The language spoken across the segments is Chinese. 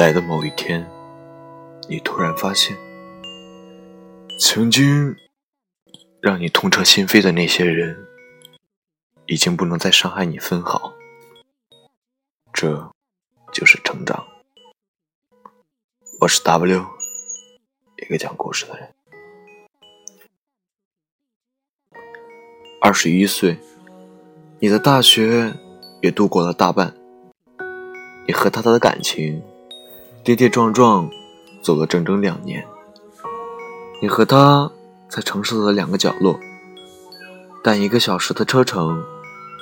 来的某一天，你突然发现，曾经让你痛彻心扉的那些人，已经不能再伤害你分毫。这，就是成长。我是 W，一个讲故事的人。二十一岁，你的大学也度过了大半，你和他的感情。跌跌撞撞走了整整两年，你和他在城市的两个角落，但一个小时的车程，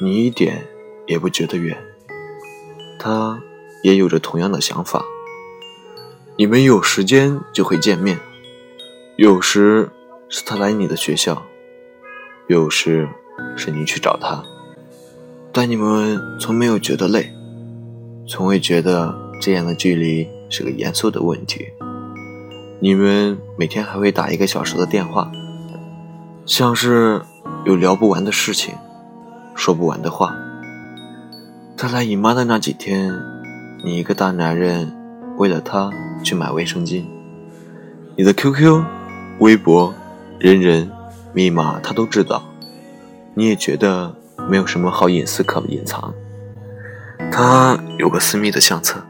你一点也不觉得远。他也有着同样的想法。你们有时间就会见面，有时是他来你的学校，有时是你去找他，但你们从没有觉得累，从未觉得这样的距离。是个严肃的问题。你们每天还会打一个小时的电话，像是有聊不完的事情，说不完的话。他来姨妈的那几天，你一个大男人为了她去买卫生巾，你的 QQ、微博、人人、密码他都知道，你也觉得没有什么好隐私可隐藏。他有个私密的相册。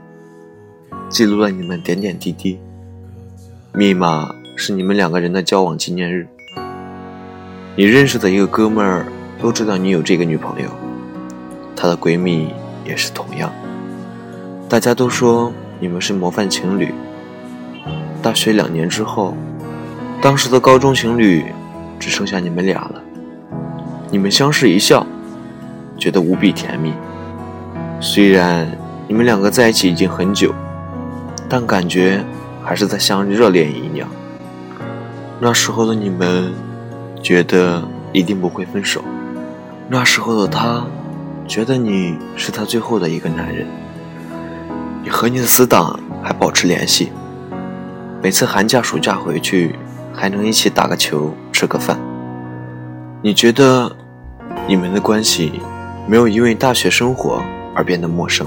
记录了你们点点滴滴，密码是你们两个人的交往纪念日。你认识的一个哥们儿都知道你有这个女朋友，她的闺蜜也是同样。大家都说你们是模范情侣。大学两年之后，当时的高中情侣只剩下你们俩了。你们相视一笑，觉得无比甜蜜。虽然你们两个在一起已经很久。但感觉还是在像热恋一样。那时候的你们觉得一定不会分手，那时候的他觉得你是他最后的一个男人。你和你的死党还保持联系，每次寒假、暑假回去还能一起打个球、吃个饭。你觉得你们的关系没有因为大学生活而变得陌生。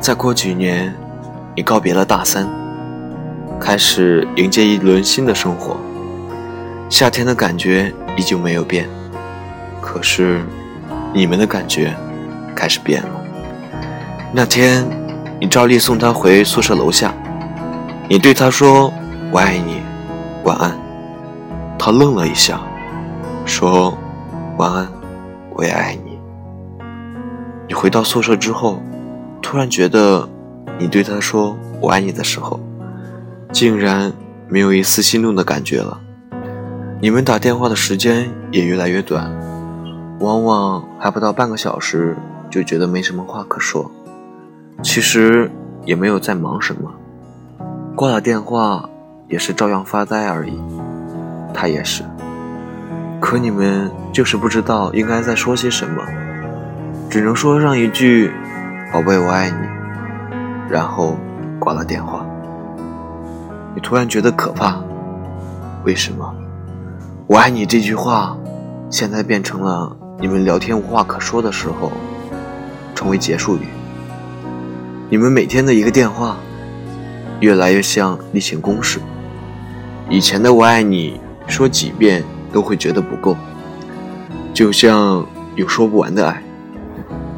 再过几年，你告别了大三，开始迎接一轮新的生活。夏天的感觉依旧没有变，可是你们的感觉开始变了。那天，你照例送他回宿舍楼下，你对他说：“我爱你，晚安。”他愣了一下，说：“晚安，我也爱你。”你回到宿舍之后。突然觉得，你对他说“我爱你”的时候，竟然没有一丝心动的感觉了。你们打电话的时间也越来越短，往往还不到半个小时就觉得没什么话可说。其实也没有在忙什么，挂了电话也是照样发呆而已。他也是，可你们就是不知道应该在说些什么，只能说上一句。宝贝，我爱你。然后挂了电话。你突然觉得可怕，为什么？我爱你这句话，现在变成了你们聊天无话可说的时候，成为结束语。你们每天的一个电话，越来越像例行公事。以前的我爱你，说几遍都会觉得不够，就像有说不完的爱。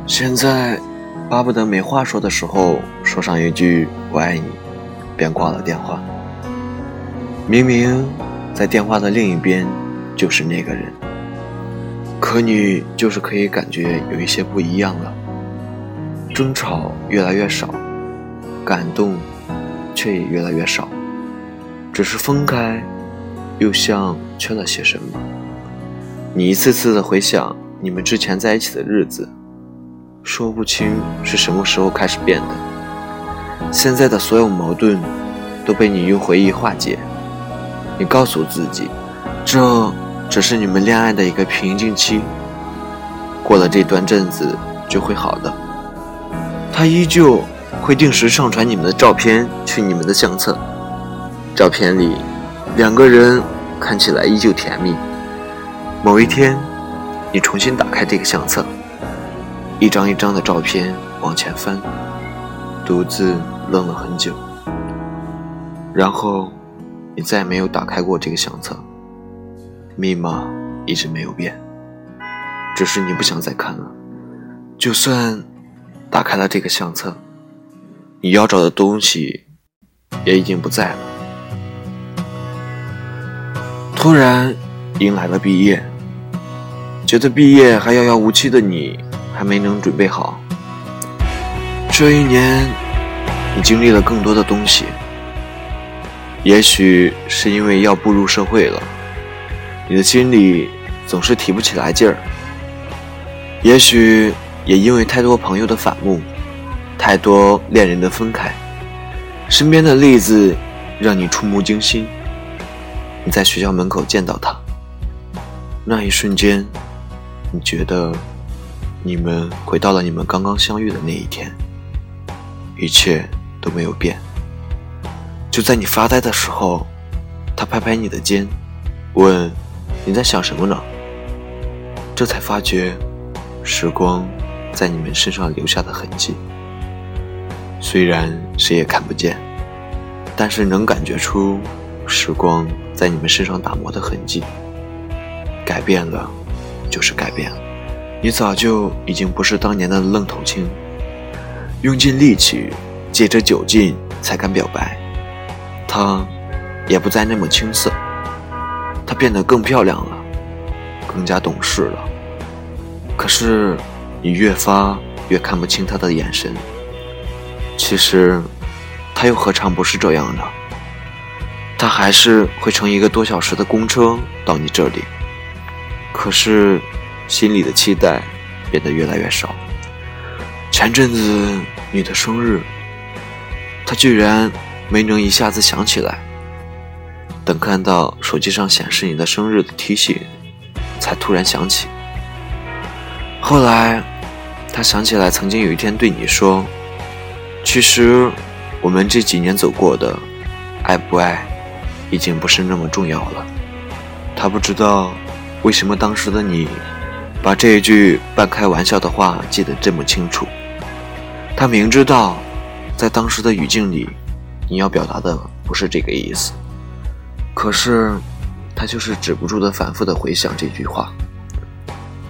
现在。巴不得没话说的时候说上一句“我爱你”，便挂了电话。明明在电话的另一边就是那个人，可你就是可以感觉有一些不一样了。争吵越来越少，感动却也越来越少，只是分开，又像缺了些什么。你一次次的回想你们之前在一起的日子。说不清是什么时候开始变的。现在的所有矛盾都被你用回忆化解。你告诉自己，这只是你们恋爱的一个瓶颈期，过了这段阵子就会好的。他依旧会定时上传你们的照片去你们的相册，照片里两个人看起来依旧甜蜜。某一天，你重新打开这个相册。一张一张的照片往前翻，独自愣了很久，然后你再也没有打开过这个相册，密码一直没有变，只是你不想再看了。就算打开了这个相册，你要找的东西也已经不在了。突然迎来了毕业，觉得毕业还遥遥无期的你，还没能准备好。这一年，你经历了更多的东西。也许是因为要步入社会了，你的心里总是提不起来劲儿。也许也因为太多朋友的反目，太多恋人的分开，身边的例子让你触目惊心。你在学校门口见到他，那一瞬间，你觉得你们回到了你们刚刚相遇的那一天。一切都没有变。就在你发呆的时候，他拍拍你的肩，问：“你在想什么呢？”这才发觉，时光在你们身上留下的痕迹。虽然谁也看不见，但是能感觉出时光在你们身上打磨的痕迹。改变了，就是改变了。你早就已经不是当年的愣头青。用尽力气，借着酒劲才敢表白。她也不再那么青涩，她变得更漂亮了，更加懂事了。可是，你越发越看不清她的眼神。其实，她又何尝不是这样呢？她还是会乘一个多小时的公车到你这里。可是，心里的期待变得越来越少。前阵子你的生日，他居然没能一下子想起来。等看到手机上显示你的生日的提醒，才突然想起。后来，他想起来曾经有一天对你说：“其实，我们这几年走过的，爱不爱，已经不是那么重要了。”他不知道为什么当时的你，把这一句半开玩笑的话记得这么清楚。他明知道，在当时的语境里，你要表达的不是这个意思，可是，他就是止不住的反复的回想这句话。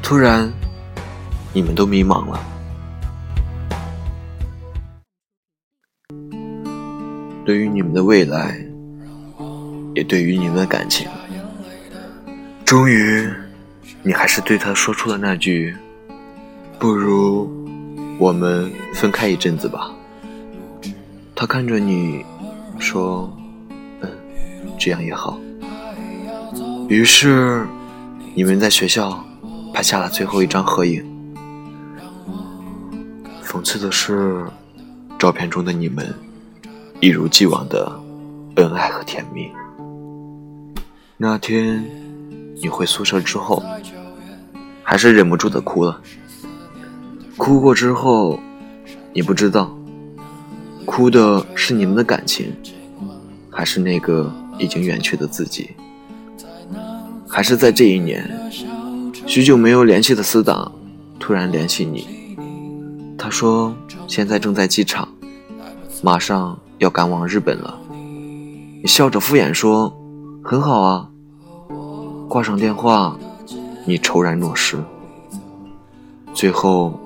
突然，你们都迷茫了。对于你们的未来，也对于你们的感情，终于，你还是对他说出了那句：“不如。”我们分开一阵子吧。他看着你，说：“嗯，这样也好。”于是，你们在学校拍下了最后一张合影。讽刺的是，照片中的你们一如既往的恩爱和甜蜜。那天你回宿舍之后，还是忍不住的哭了。哭过之后，你不知道，哭的是你们的感情，还是那个已经远去的自己，还是在这一年，许久没有联系的死党突然联系你，他说现在正在机场，马上要赶往日本了。你笑着敷衍说很好啊。挂上电话，你怅然若失，最后。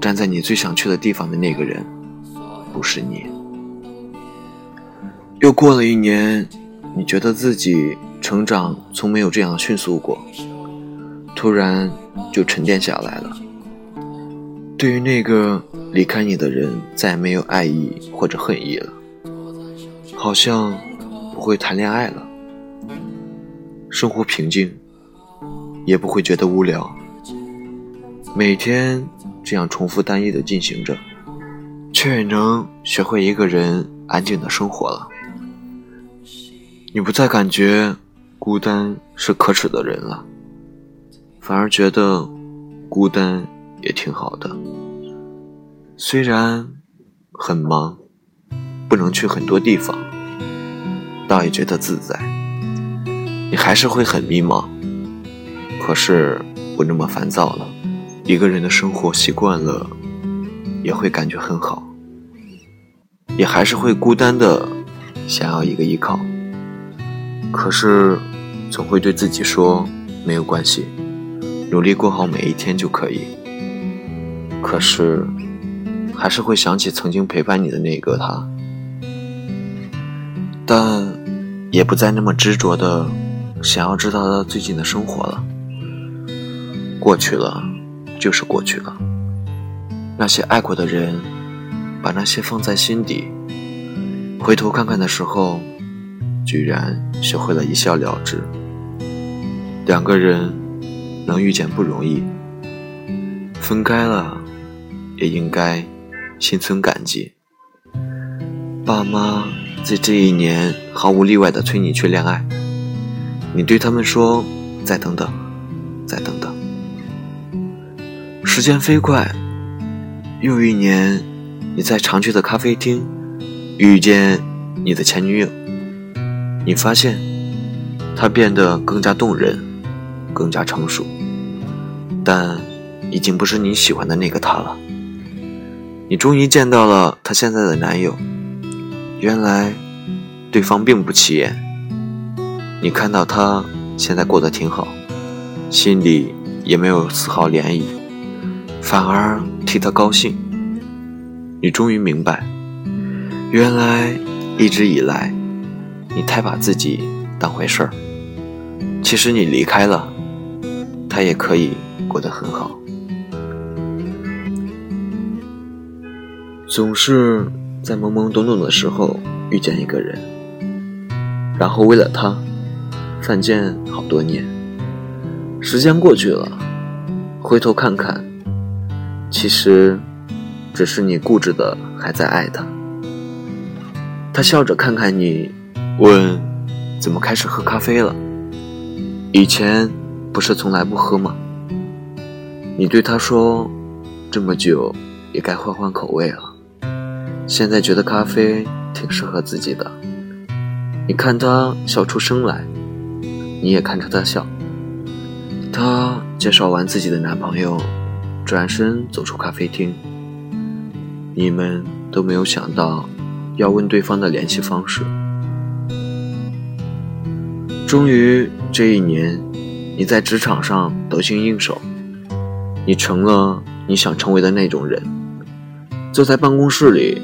站在你最想去的地方的那个人，不是你。又过了一年，你觉得自己成长从没有这样迅速过，突然就沉淀下来了。对于那个离开你的人，再也没有爱意或者恨意了，好像不会谈恋爱了，生活平静，也不会觉得无聊，每天。这样重复单一的进行着，却也能学会一个人安静的生活了。你不再感觉孤单是可耻的人了，反而觉得孤单也挺好的。虽然很忙，不能去很多地方，倒也觉得自在。你还是会很迷茫，可是不那么烦躁了。一个人的生活习惯了，也会感觉很好。也还是会孤单的想要一个依靠。可是，总会对自己说没有关系，努力过好每一天就可以。可是，还是会想起曾经陪伴你的那个他，但也不再那么执着的想要知道他最近的生活了。过去了，就是过去了。那些爱过的人，把那些放在心底，回头看看的时候，居然学会了一笑了之。两个人能遇见不容易，分开了，也应该心存感激。爸妈在这一年毫无例外的催你去恋爱，你对他们说：“再等等，时间飞快。又一年，你在常去的咖啡厅遇见你的前女友，你发现她变得更加动人，更加成熟，但已经不是你喜欢的那个她了。你终于见到了她现在的男友，原来对方并不起眼。你看到他现在过得挺好，心里也没有丝毫涟漪。反而替他高兴。你终于明白，原来一直以来，你太把自己当回事儿。其实你离开了，他也可以过得很好。总是在懵懵懂懂的时候遇见一个人，然后为了他犯贱好多年。时间过去了，回头看看。其实，只是你固执的还在爱他。他笑着看看你，问：“怎么开始喝咖啡了？以前不是从来不喝吗？”你对他说：“这么久，也该换换口味了。现在觉得咖啡挺适合自己的。”你看他笑出声来，你也看着他笑。他介绍完自己的男朋友。转身走出咖啡厅，你们都没有想到要问对方的联系方式。终于这一年，你在职场上得心应手，你成了你想成为的那种人。坐在办公室里，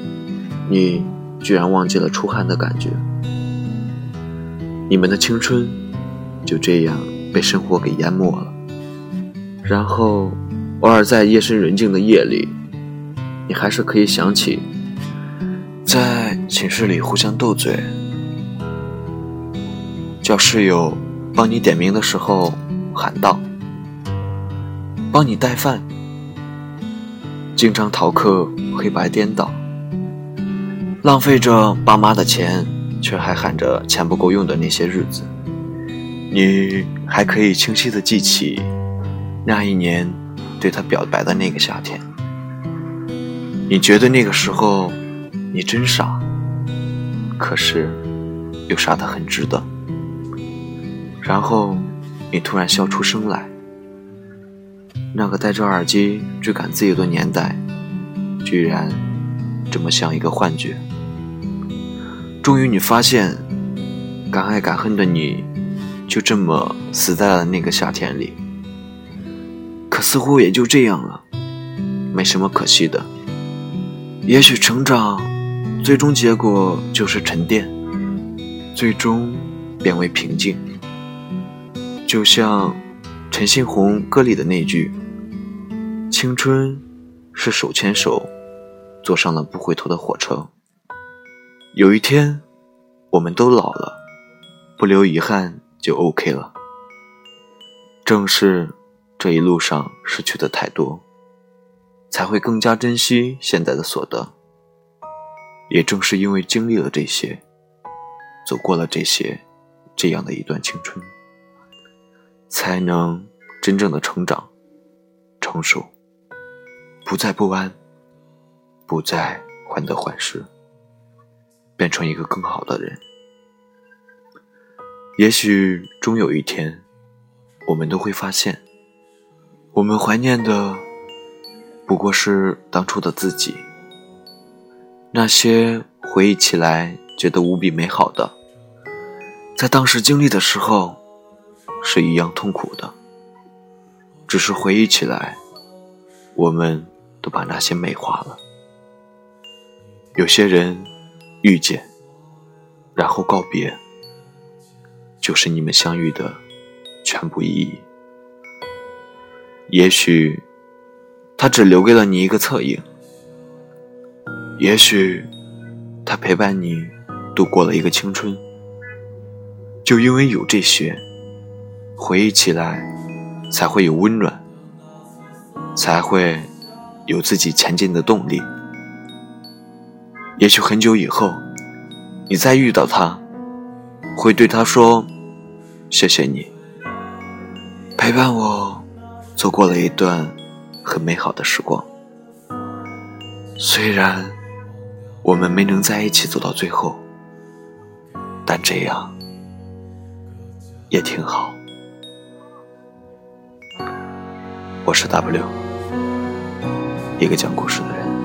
你居然忘记了出汗的感觉。你们的青春就这样被生活给淹没了，然后。偶尔在夜深人静的夜里，你还是可以想起，在寝室里互相斗嘴，叫室友帮你点名的时候喊道：“帮你带饭。”经常逃课，黑白颠倒，浪费着爸妈的钱，却还喊着钱不够用的那些日子，你还可以清晰的记起那一年。对他表白的那个夏天，你觉得那个时候你真傻，可是又傻得很值得。然后你突然笑出声来，那个戴着耳机追赶自由的年代，居然这么像一个幻觉。终于你发现，敢爱敢恨的你，就这么死在了那个夏天里。可似乎也就这样了，没什么可惜的。也许成长，最终结果就是沉淀，最终变为平静。就像陈信宏歌里的那句：“青春是手牵手，坐上了不回头的火车。有一天，我们都老了，不留遗憾就 OK 了。”正是。这一路上失去的太多，才会更加珍惜现在的所得。也正是因为经历了这些，走过了这些，这样的一段青春，才能真正的成长、成熟，不再不安，不再患得患失，变成一个更好的人。也许终有一天，我们都会发现。我们怀念的不过是当初的自己，那些回忆起来觉得无比美好的，在当时经历的时候是一样痛苦的。只是回忆起来，我们都把那些美化了。有些人遇见，然后告别，就是你们相遇的全部意义。也许他只留给了你一个侧影，也许他陪伴你度过了一个青春。就因为有这些，回忆起来。才会有温暖，才会有自己前进的动力。也许很久以后，你再遇到他，会对他说：“谢谢你，陪伴我走过了一段很美好的时光。虽然我们没能在一起走到最后，但这样也挺好。”我是 W，一个讲故事的人。